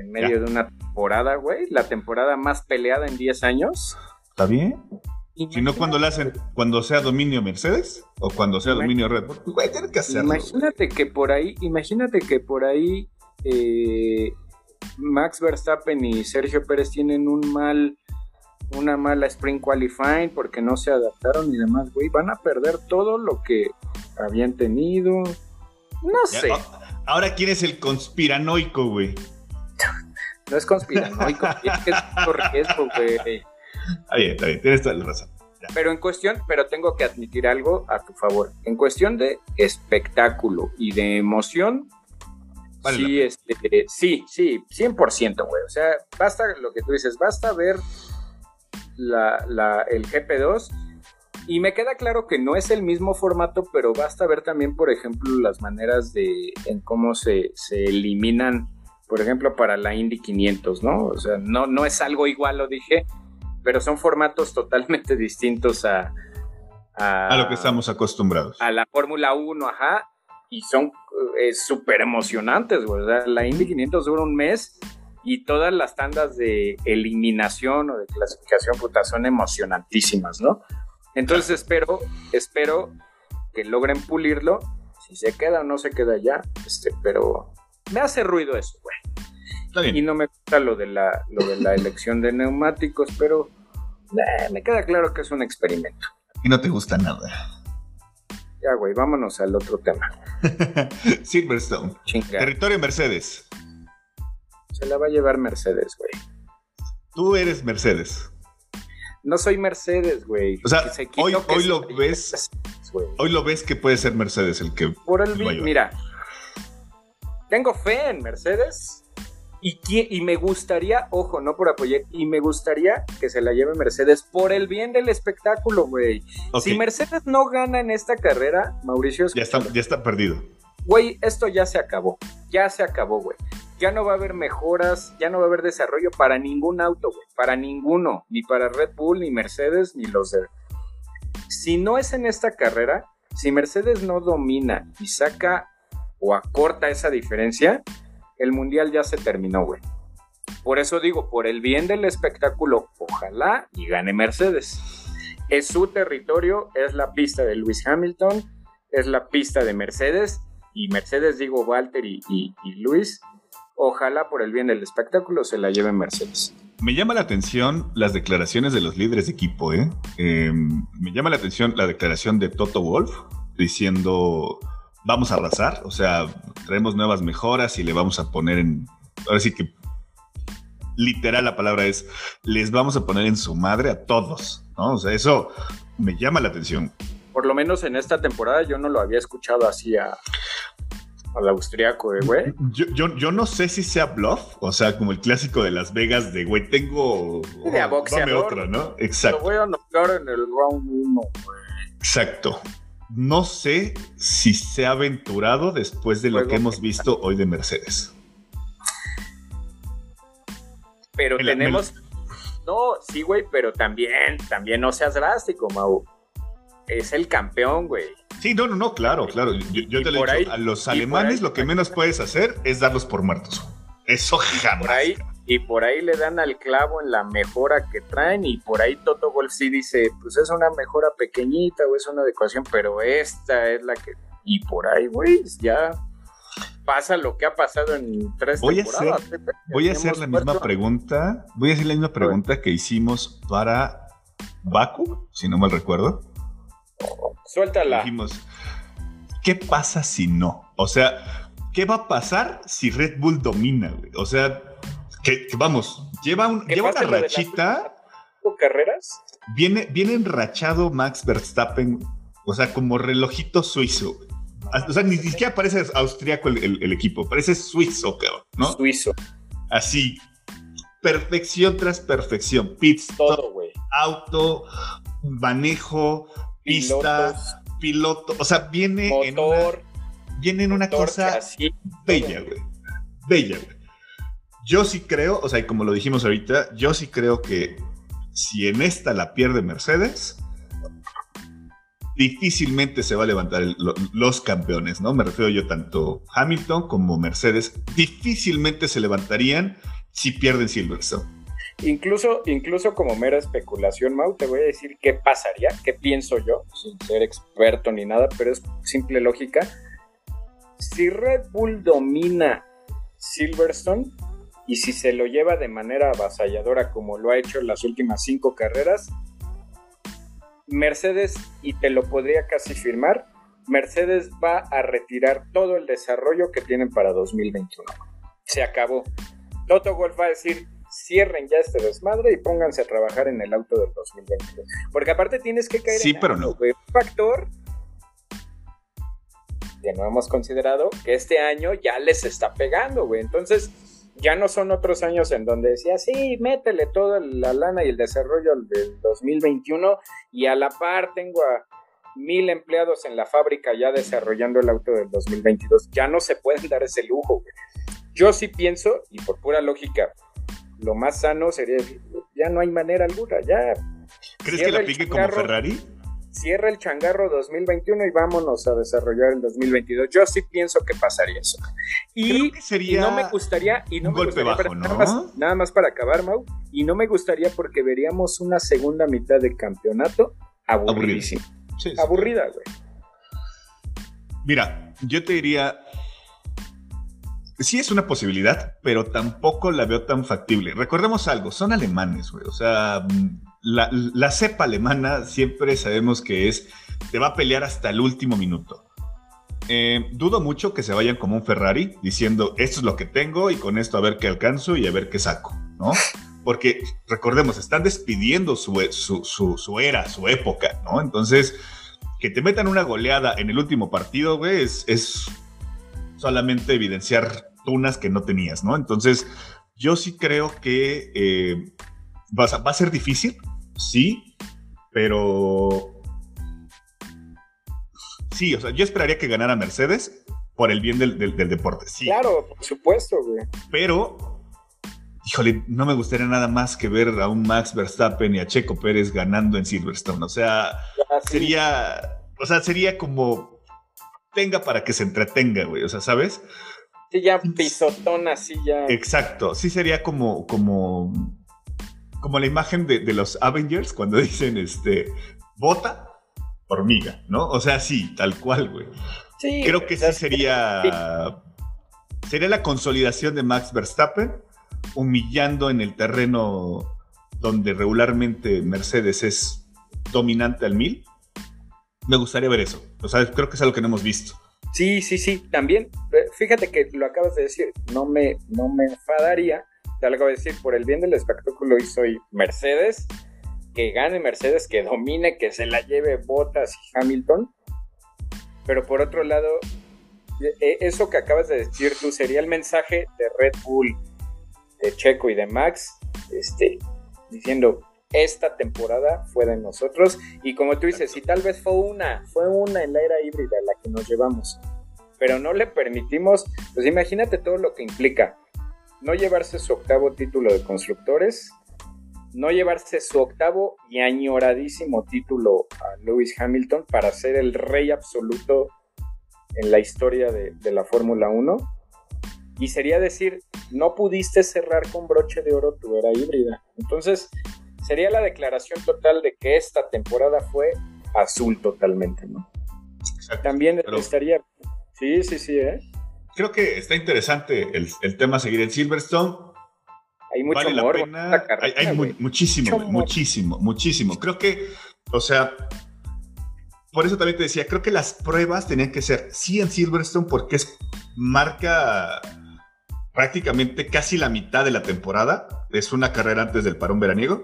Speaker 2: En medio de una temporada, güey, la temporada más peleada en 10 años.
Speaker 1: ¿Está bien? Si no, cuando la hacen, cuando sea dominio Mercedes o cuando sea dominio Red Bull, güey, tienen que hacerlo.
Speaker 2: Imagínate que por ahí, imagínate que por ahí eh, Max Verstappen y Sergio Pérez tienen un mal, una mala Spring Qualifying porque no se adaptaron y demás, güey, van a perder todo lo que habían tenido. No sé.
Speaker 1: Ahora, ¿quién es el conspiranoico, güey?
Speaker 2: No es conspiranoico, es que es riesgo, güey.
Speaker 1: Está bien, está bien, tienes toda la razón.
Speaker 2: Pero en cuestión, pero tengo que admitir algo a tu favor. En cuestión de espectáculo y de emoción, sí, este, sí, sí, 100%, güey. O sea, basta lo que tú dices, basta ver la, la, el GP2 y me queda claro que no es el mismo formato, pero basta ver también, por ejemplo, las maneras de en cómo se, se eliminan, por ejemplo, para la Indy 500, ¿no? O sea, no, no es algo igual, lo dije, pero son formatos totalmente distintos a...
Speaker 1: A, lo que estamos acostumbrados.
Speaker 2: A la Fórmula 1, ajá, y son eh, súper emocionantes, güey. O sea, la Indy 500 dura un mes y todas las tandas de eliminación o de clasificación, puta, son emocionantísimas, ¿no? Entonces espero, espero que logren pulirlo. Si se queda o no se queda ya, este, pero me hace ruido eso, güey. Y no me gusta lo de la, lo de la elección de neumáticos, pero eh, me queda claro que es un experimento.
Speaker 1: Y no te gusta nada.
Speaker 2: Ya, güey, vámonos al otro tema.
Speaker 1: Silverstone. Territorio Mercedes.
Speaker 2: Se la va a llevar Mercedes, güey.
Speaker 1: Tú eres Mercedes.
Speaker 2: No soy Mercedes, güey.
Speaker 1: O sea, hoy, hoy lo ves. hoy lo ves que puede ser Mercedes el que.
Speaker 2: Por el mira. Tengo fe en Mercedes y, me gustaría, ojo, no por apoyar, y me gustaría que se la lleve Mercedes por el bien del espectáculo, güey. Si Mercedes no gana en esta carrera, Mauricio...
Speaker 1: Ya está, ya está perdido.
Speaker 2: Güey, esto ya se acabó. Ya se acabó, güey. Ya no va a haber mejoras, ya no va a haber desarrollo para ningún auto, güey. Para ninguno. Ni para Red Bull, ni Mercedes, ni los de... Si no es en esta carrera, si Mercedes no domina y saca o acorta esa diferencia, el mundial ya se terminó, güey. Por eso digo, por el bien del espectáculo, ojalá y gane Mercedes. Es su territorio, es la pista de Lewis Hamilton, es la pista de Mercedes, y Mercedes, digo, Walter y, y, Luis, ojalá por el bien del espectáculo se la lleven Mercedes.
Speaker 1: Me llama la atención las declaraciones de los líderes de equipo, ¿eh? eh me llama la atención la declaración de Toto Wolf diciendo vamos a arrasar, o sea, traemos nuevas mejoras y le vamos a poner en, ahora sí que literal la palabra es, les vamos a poner en su madre a todos, ¿no? O sea, eso me llama la atención.
Speaker 2: Por lo menos en esta temporada yo no lo había escuchado así a, al austriaco, eh, güey.
Speaker 1: Yo, yo, no sé si sea bluff, o sea, como el clásico de Las Vegas de, güey, tengo...
Speaker 2: De boxeador.
Speaker 1: otra, ¿no? Exacto.
Speaker 2: Lo voy a en el round 1, güey.
Speaker 1: Exacto no sé si se ha aventurado después de lo que hemos visto hoy de Mercedes.
Speaker 2: Pero tenemos. No, sí, güey, pero también, también no seas drástico, Mau. Es el campeón, güey.
Speaker 1: Sí, no, no, no, claro, claro. Yo, te lo he dicho, a los alemanes lo que menos puedes hacer es darlos por muertos. Eso jamás.
Speaker 2: Por ahí, y por ahí le dan al clavo en la mejora que traen y por ahí Toto Wolf sí dice, pues es una mejora pequeñita o es una adecuación, pero esta es la que... Y por ahí, güey, ya pasa lo que ha pasado en tres
Speaker 1: voy temporadas. A hacer, voy a hacer la misma pregunta, voy a hacer la misma pregunta que hicimos para Baku, si no mal recuerdo.
Speaker 2: Suéltala.
Speaker 1: Dijimos, ¿qué pasa si no? O sea, ¿qué va a pasar si Red Bull domina? O sea, que, vamos, lleva, un, lleva una rachita.
Speaker 2: carreras?
Speaker 1: Viene, viene enrachado Max Verstappen, o sea, como relojito suizo. O sea, ni siquiera parece austriaco el, equipo, parece suizo, ¿no?
Speaker 2: Suizo.
Speaker 1: Así, perfección tras perfección.
Speaker 2: Todo, güey.
Speaker 1: Auto, manejo, pista, piloto. O sea, viene en una, viene en una cosa bella, güey. Bella, güey. Yo sí creo, o sea, como lo dijimos ahorita, yo sí creo que si en esta la pierde Mercedes, difícilmente se va a levantar los campeones, ¿no? Me refiero yo tanto Hamilton como Mercedes, difícilmente se levantarían sí pierden Silverstone.
Speaker 2: Incluso, incluso como mera especulación, Mau, te voy a decir qué pasaría, qué pienso yo, sin ser experto ni nada, pero es simple lógica. Si Red Bull domina Silverstone y si se lo lleva de manera avasalladora como lo ha hecho en las últimas cinco carreras, Mercedes, y te lo podría casi firmar, Mercedes va a retirar todo el desarrollo que tienen para 2021. Se acabó. Toto Wolf va a decir, cierren ya este desmadre y pónganse a trabajar en el auto del 2022. Porque aparte tienes que caer
Speaker 1: sí, pero no.
Speaker 2: un factor que no hemos considerado que este año ya les está pegando, güey. Entonces, ya no son otros años en donde decía, sí, métele toda la lana y el desarrollo del 2021 y a la par tengo a mil empleados en la fábrica ya desarrollando el auto del 2022. Ya no se pueden dar ese lujo, güey. Yo sí pienso, y por pura lógica, lo más sano sería decir, ya no hay manera alguna, ya.
Speaker 1: ¿Crees que la pique como Ferrari?
Speaker 2: Cierra el changarro 2021 y vámonos a desarrollar el 2022. Yo sí pienso que pasaría eso. Y,
Speaker 1: sería
Speaker 2: no me gustaría, y no
Speaker 1: un golpe bajo,
Speaker 2: ¿no? Nada más, para acabar, Mau, y no me gustaría porque veríamos una segunda mitad de campeonato aburridísima. Aburrida, güey.
Speaker 1: Mira, yo te diría, sí es una posibilidad, pero tampoco la veo tan factible. Recordemos algo, son alemanes, güey. O sea, la, cepa alemana siempre sabemos que es, te va a pelear hasta el último minuto. Eh, dudo mucho que se vayan como un Ferrari diciendo, esto es lo que tengo y con esto a ver qué alcanzo y a ver qué saco, ¿no? Porque recordemos, están despidiendo su, su era, su época, ¿no? Entonces, que te metan una goleada en el último partido, güey, es, es solamente evidenciar tunas que no tenías, ¿no? Entonces, yo sí creo que eh, va, a, ser difícil, sí, pero... Sí, o sea, yo esperaría que ganara Mercedes por el bien del, deporte, sí.
Speaker 2: Claro, por supuesto, güey.
Speaker 1: Pero, híjole, no me gustaría nada más que ver a un Max Verstappen y a Checo Pérez ganando en Silverstone. O sea, sería, o sea, sería como tenga para que se entretenga, güey. O sea, ¿sabes?
Speaker 2: Sí, ya pisotón así ya.
Speaker 1: Exacto. Sí sería como, como, como la imagen de, los Avengers cuando dicen, este, bota, hormiga, ¿no? O sea, sí, tal cual, güey. Sí. Creo que sí sería, sería la consolidación de Max Verstappen humillando en el terreno donde regularmente Mercedes es dominante al mil. Me gustaría ver eso. O sea, creo que es algo que no hemos visto.
Speaker 2: Sí, sí, sí, también. Fíjate que lo acabas de decir, no me, no me enfadaría, acabo de decir, por el bien del espectáculo y soy Mercedes, que gane Mercedes, que domine, que se la lleve Bottas y Hamilton. Pero por otro lado, e, e, eso que acabas de decir tú sería el mensaje de Red Bull, de Checo y de Max, este, diciendo, esta temporada fue de nosotros. Y como tú dices, si tal vez fue una, fue una en la era híbrida la que nos llevamos, pero no le permitimos, pues imagínate todo lo que implica. No llevarse su octavo título de constructores, no llevarse su octavo y añoradísimo título a Lewis Hamilton para ser el rey absoluto en la historia de, de la Fórmula 1. Y sería decir, no pudiste cerrar con broche de oro tu era híbrida. Entonces, sería la declaración total de que esta temporada fue azul totalmente, ¿no? También estaría... Sí, sí, sí, ¿eh?
Speaker 1: Creo que está interesante el, tema seguir en Silverstone.
Speaker 2: Hay mucho vale la pena.
Speaker 1: hay, muchísimo, muchísimo, muchísimo. Creo que, o sea, por eso también te decía, creo que las pruebas tenían que ser sí en Silverstone porque es marca prácticamente casi la mitad de la temporada. Es una carrera antes del parón veraniego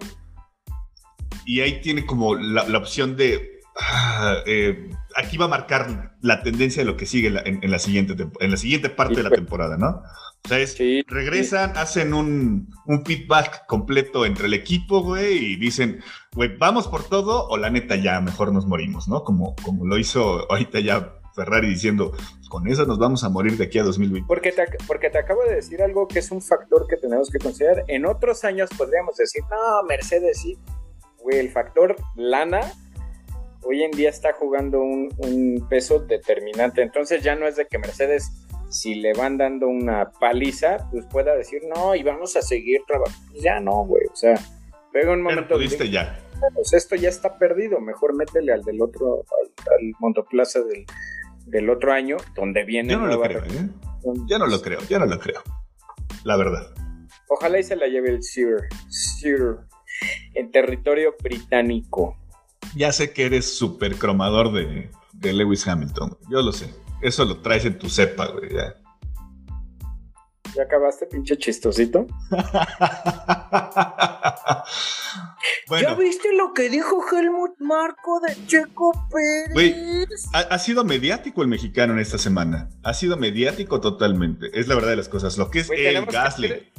Speaker 1: y ahí tiene como la, opción de ah, eh, aquí va a marcar la tendencia de lo que sigue en, la, siguiente en la siguiente parte de la temporada, ¿no? O sea, es, regresan, hacen un, feedback completo entre el equipo, güey, y dicen, güey, vamos por todo o la neta ya mejor nos morimos, ¿no? Como, como lo hizo ahorita ya Ferrari diciendo, con eso nos vamos a morir de aquí a 2020.
Speaker 2: Porque te, porque te acabo de decir algo que es un factor que tenemos que considerar. En otros años podríamos decir, no, Mercedes sí, el factor lana hoy en día está jugando un, peso determinante. Entonces ya no es de que Mercedes si le van dando una paliza, pues pueda decir, no, y vamos a seguir trabajando. Ya no, güey, o sea, pega un momento.
Speaker 1: Pero pudiste ya.
Speaker 2: Pues esto ya está perdido, mejor métele al del otro, al, Montoplaza del, del, otro año, donde viene.
Speaker 1: Yo no lo creo, ¿eh? Yo no lo creo, yo no lo creo. La verdad.
Speaker 2: Ojalá y se la lleve el Sir, Sir en territorio británico.
Speaker 1: Ya sé que eres súper cromador de, de Lewis Hamilton, yo lo sé. Eso lo traes en tu cepa, güey. Ya.
Speaker 2: ¿Ya acabaste, pinche chistosito? ¿Ya viste lo que dijo Helmut Marco de Checo Pérez?
Speaker 1: Güey, ha, sido mediático el mexicano en esta semana. Ha sido mediático totalmente. Es la verdad de las cosas. Lo que es el Gasly.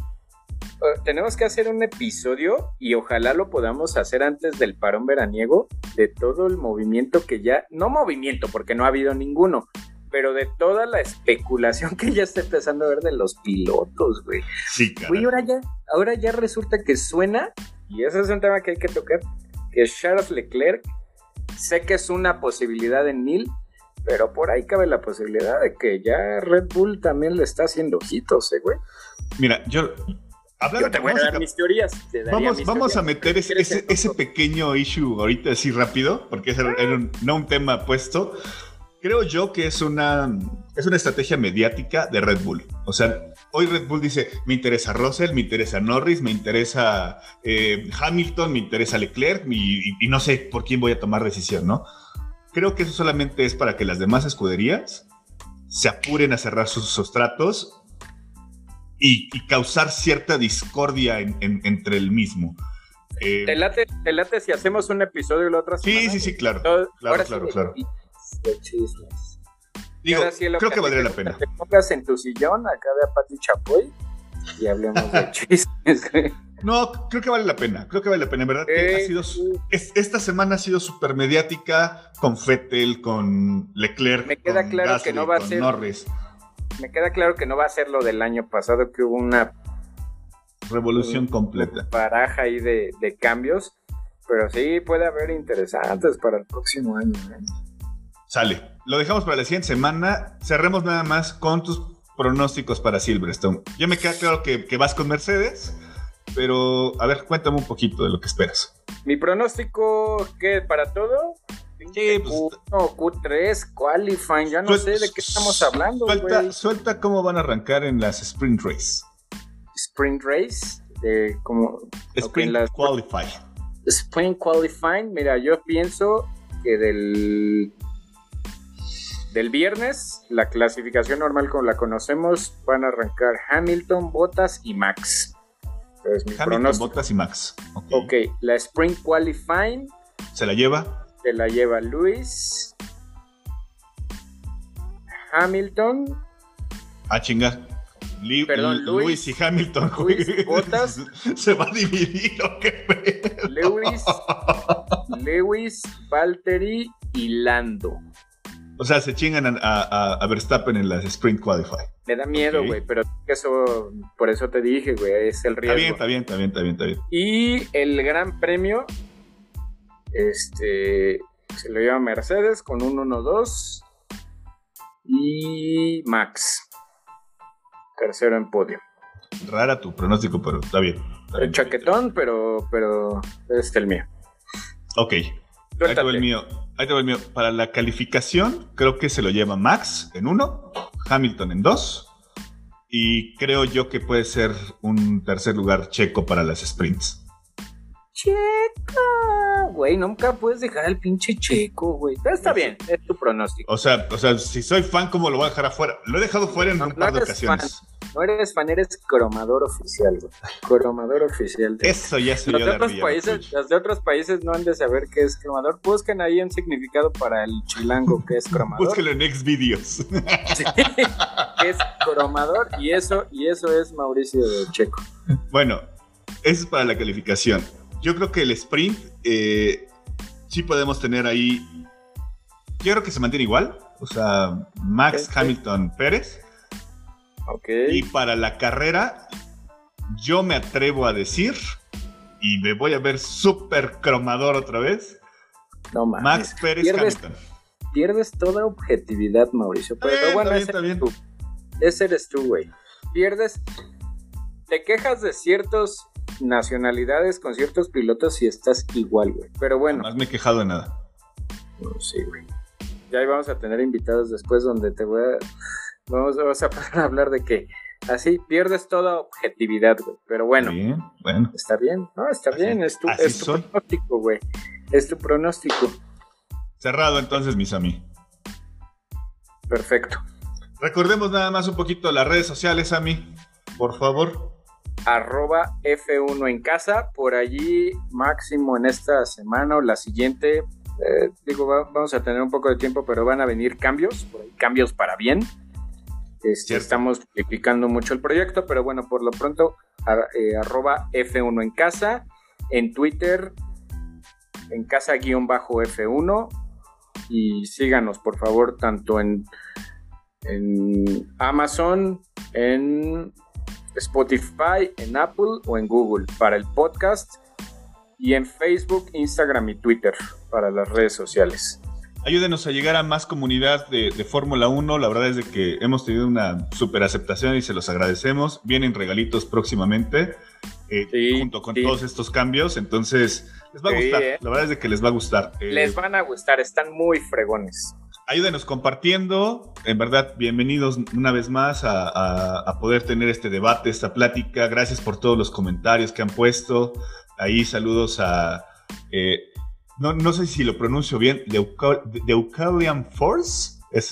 Speaker 2: Eh, tenemos que hacer un episodio y ojalá lo podamos hacer antes del parón veraniego de todo el movimiento que ya, no movimiento porque no ha habido ninguno, pero de toda la especulación que ya está empezando a ver de los pilotos, güey.
Speaker 1: Sí,
Speaker 2: Güey, ahora ya, ahora ya resulta que suena, y ese es un tema que hay que tocar, que Charles Leclerc, sé que es una posibilidad en mil, pero por ahí cabe la posibilidad de que ya Red Bull también le está haciendo ojitos, ¿eh, güey?
Speaker 1: Mira, yo...
Speaker 2: yo te voy a dar mis teorías.
Speaker 1: vamos, vamos a meter ese, ese, pequeño issue ahorita así rápido, porque es no un tema puesto, creo yo que es una, es una estrategia mediática de Red Bull. O sea, hoy Red Bull dice, me interesa Russell, me interesa Norris, me interesa eh, Hamilton, me interesa Leclerc y, no sé por quién voy a tomar decisión, ¿no? Creo que eso solamente es para que las demás escuderías se apuren a cerrar sus, sustratos y, causar cierta discordia entre el mismo.
Speaker 2: Eh, ¿Te, late, si hacemos un episodio la otra
Speaker 1: semana? Sí, sí, sí, claro. claro, claro, claro
Speaker 2: de chismes.
Speaker 1: Digo, creo que valdría la pena.
Speaker 2: Te pongas en tu sillón acá de Pati Chapoy y hablemos de chismes.
Speaker 1: No, creo que vale la pena. Creo que vale la pena. En verdad, que ha sido, esta semana ha sido súper mediática con Fettel, con Leclerc.
Speaker 2: Me queda claro que no va a ser.
Speaker 1: Norris.
Speaker 2: Me queda claro que no va a ser lo del año pasado, que hubo una
Speaker 1: revolución completa.
Speaker 2: Paraja ahí de, de, cambios. Pero sí puede haber interesantes para el próximo año. ¿eh?
Speaker 1: Sale. Lo dejamos para la siguiente semana. Cerremos nada más con tus pronósticos para Silverstone. Ya me queda claro que, vas con Mercedes, pero a ver, cuéntame un poquito de lo que esperas.
Speaker 2: Mi pronóstico, ¿qué? ¿Para todo?
Speaker 1: Sí, pues,
Speaker 2: Q1, Q3, qualifying, ya no sé de qué estamos hablando.
Speaker 1: Suelta, suelta cómo van a arrancar en las Sprint Race.
Speaker 2: Sprint Race, de como...
Speaker 1: Sprint Qualify.
Speaker 2: Sprint Qualifying, mira, yo pienso que del del viernes, la clasificación normal como la conocemos, van a arrancar Hamilton, Bottas y Max.
Speaker 1: Entonces, mi Hamilton, Bottas y Max.
Speaker 2: ok, la Sprint Qualifying.
Speaker 1: ¿Se la lleva?
Speaker 2: Se la lleva Luis. Hamilton.
Speaker 1: Ah, chinga.
Speaker 2: Perdón,
Speaker 1: Luis, y Hamilton.
Speaker 2: Luis.
Speaker 1: Se va a dividir, ¿o qué?
Speaker 2: Lewis, Lewis, Valtteri y Lando.
Speaker 1: O sea, se chingan a, Verstappen en las Sprint Qualify.
Speaker 2: Me da miedo, güey, pero eso, por eso te dije, güey, es el riesgo.
Speaker 1: Está bien, está bien, está bien, está bien,
Speaker 2: Y el gran premio, este, se lo lleva Mercedes con un 1-2 y Max, tercero en podio.
Speaker 1: Rara tu pronóstico, pero está bien.
Speaker 2: el chaquetón, pero, pero es el mío.
Speaker 1: Ok. Ahí el mío. Ahí te el mío. Para la calificación, creo que se lo lleva Max en uno, Hamilton en dos. Y creo yo que puede ser un tercer lugar checo para las sprints.
Speaker 2: Checo, güey, nunca puedes dejar al pinche checo, güey. Pero está bien, es tu pronóstico.
Speaker 1: O sea, o sea, si soy fan, ¿cómo lo voy a dejar afuera? Lo he dejado fuera en un par de ocasiones.
Speaker 2: No eres fan, eres cromador oficial, güey. Cromador oficial.
Speaker 1: Eso ya soy
Speaker 2: los de otros países, Los de otros países no han de saber qué es cromador. Busquen ahí un significado para el chilango que es cromador.
Speaker 1: Búsquenlo en Xvideos.
Speaker 2: Sí, es cromador y eso, y eso es Mauricio de Checo.
Speaker 1: Bueno, eso es para la calificación. Yo creo que el sprint eh, sí podemos tener ahí. Yo creo que se mantiene igual. O sea, Max Hamilton Pérez. Y para la carrera, yo me atrevo a decir, y me voy a ver súper cromador otra vez.
Speaker 2: No
Speaker 1: Max Pérez
Speaker 2: pierdes, Hamilton. Pierdes toda objetividad, Mauricio. Pero, bueno,
Speaker 1: está bien,
Speaker 2: ese eres tú, güey. Pierdes, te quejas de ciertas nacionalidades con ciertos pilotos y estás igual, güey. Pero bueno.
Speaker 1: Más me he quejado de nada.
Speaker 2: No, sí, güey. Ya vamos a tener invitados después donde te voy a... Vamos, a hablar de que así pierdes toda objetividad, güey. Pero bueno, bueno. Está bien, no, está bien. Es tu, es tu pronóstico, güey. Es tu pronóstico.
Speaker 1: Cerrado entonces, mis amigos.
Speaker 2: Perfecto.
Speaker 1: Recordemos nada más un poquito las redes sociales, Ami, por favor.
Speaker 2: Arroba F1 en casa, por allí máximo en esta semana o la siguiente. Eh, digo, vamos a tener un poco de tiempo, pero van a venir cambios, cambios para bien. Este, estamos explicando mucho el proyecto, pero bueno, por lo pronto, eh, arroba F1 en casa, en Twitter, en casa-F1, y síganos, por favor, tanto en, en Amazon, en Spotify, en Apple o en Google para el podcast, y en Facebook, Instagram y Twitter para las redes sociales.
Speaker 1: Ayúdenos a llegar a más comunidad de, Fórmula 1. La verdad es de que hemos tenido una super aceptación y se los agradecemos. Vienen regalitos próximamente eh, junto con todos estos cambios. Entonces, les va a gustar. Eh. La verdad es de que les va a gustar.
Speaker 2: Eh, les van a gustar, están muy fregones.
Speaker 1: Ayúdenos compartiendo. En verdad, bienvenidos una vez más a, poder tener este debate, esta plática. Gracias por todos los comentarios que han puesto. Ahí saludos a no, sé si lo pronuncio bien, The Eucalian Force, es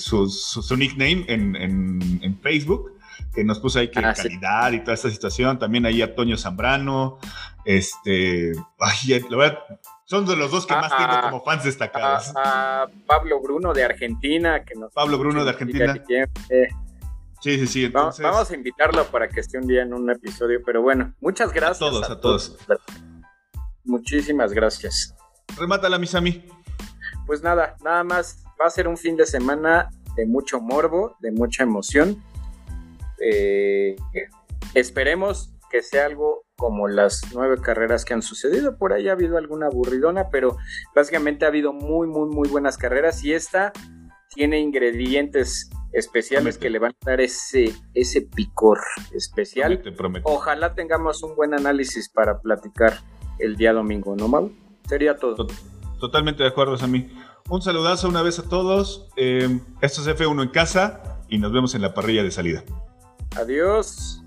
Speaker 1: su, nickname en, Facebook, que nos puso ahí que ah, calidad y toda esta situación. También ahí a Toño Zambrano, este, son de los dos que más tengo como fans destacados.
Speaker 2: A, Pablo Bruno de Argentina, que nos
Speaker 1: Pablo Bruno de Argentina. Sí, sí, sí.
Speaker 2: Entonces... Vamos a invitarlo para que esté un día en un episodio, pero bueno, muchas gracias.
Speaker 1: A todos, a, todos.
Speaker 2: Muchísimas gracias.
Speaker 1: Remátala, Misami.
Speaker 2: Pues nada, nada más. Va a ser un fin de semana de mucho morbo, de mucha emoción. Eh, esperemos que sea algo como las nueve carreras que han sucedido. Por ahí ha habido alguna aburridona, pero básicamente ha habido muy, muy, muy buenas carreras y esta tiene ingredientes especiales que le van a dar ese, ese picor especial. Ojalá tengamos un buen análisis para platicar el día domingo, ¿no, Mau? Sería todo.
Speaker 1: Totalmente de acuerdo, Sammy. Un saludazo una vez a todos. Eh, esto es F1 en casa y nos vemos en la parrilla de salida.
Speaker 2: Adiós.